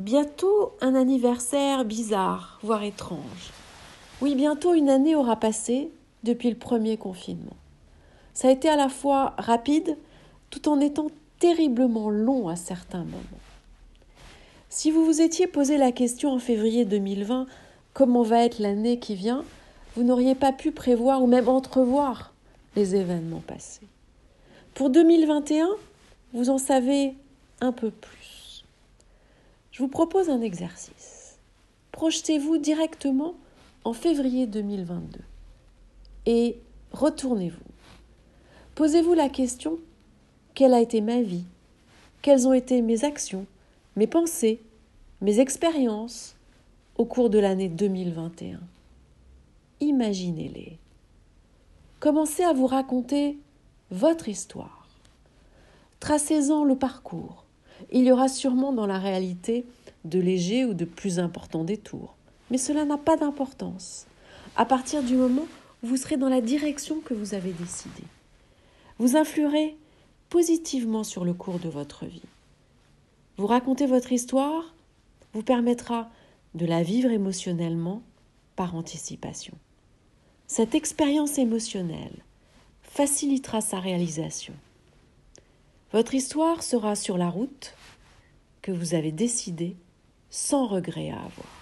bientôt un anniversaire bizarre, voire étrange. Oui, bientôt une année aura passé depuis le premier confinement. Ça a été à la fois rapide tout en étant terriblement long à certains moments. Si vous vous étiez posé la question en février 2020 comment va être l'année qui vient, vous n'auriez pas pu prévoir ou même entrevoir les événements passés. Pour 2021, vous en savez un peu plus. Je vous propose un exercice. Projetez-vous directement en février 2022 et retournez-vous. Posez-vous la question quelle a été ma vie? Quelles ont été mes actions, mes pensées, mes expériences au cours de l'année 2021 Imaginez-les. Commencez à vous raconter votre histoire. Tracez-en le parcours. Il y aura sûrement dans la réalité de légers ou de plus importants détours, mais cela n'a pas d'importance. À partir du moment où vous serez dans la direction que vous avez décidée, vous influerez positivement sur le cours de votre vie. Vous raconter votre histoire vous permettra de la vivre émotionnellement par anticipation. Cette expérience émotionnelle facilitera sa réalisation. Votre histoire sera sur la route que vous avez décidé sans regret à avoir.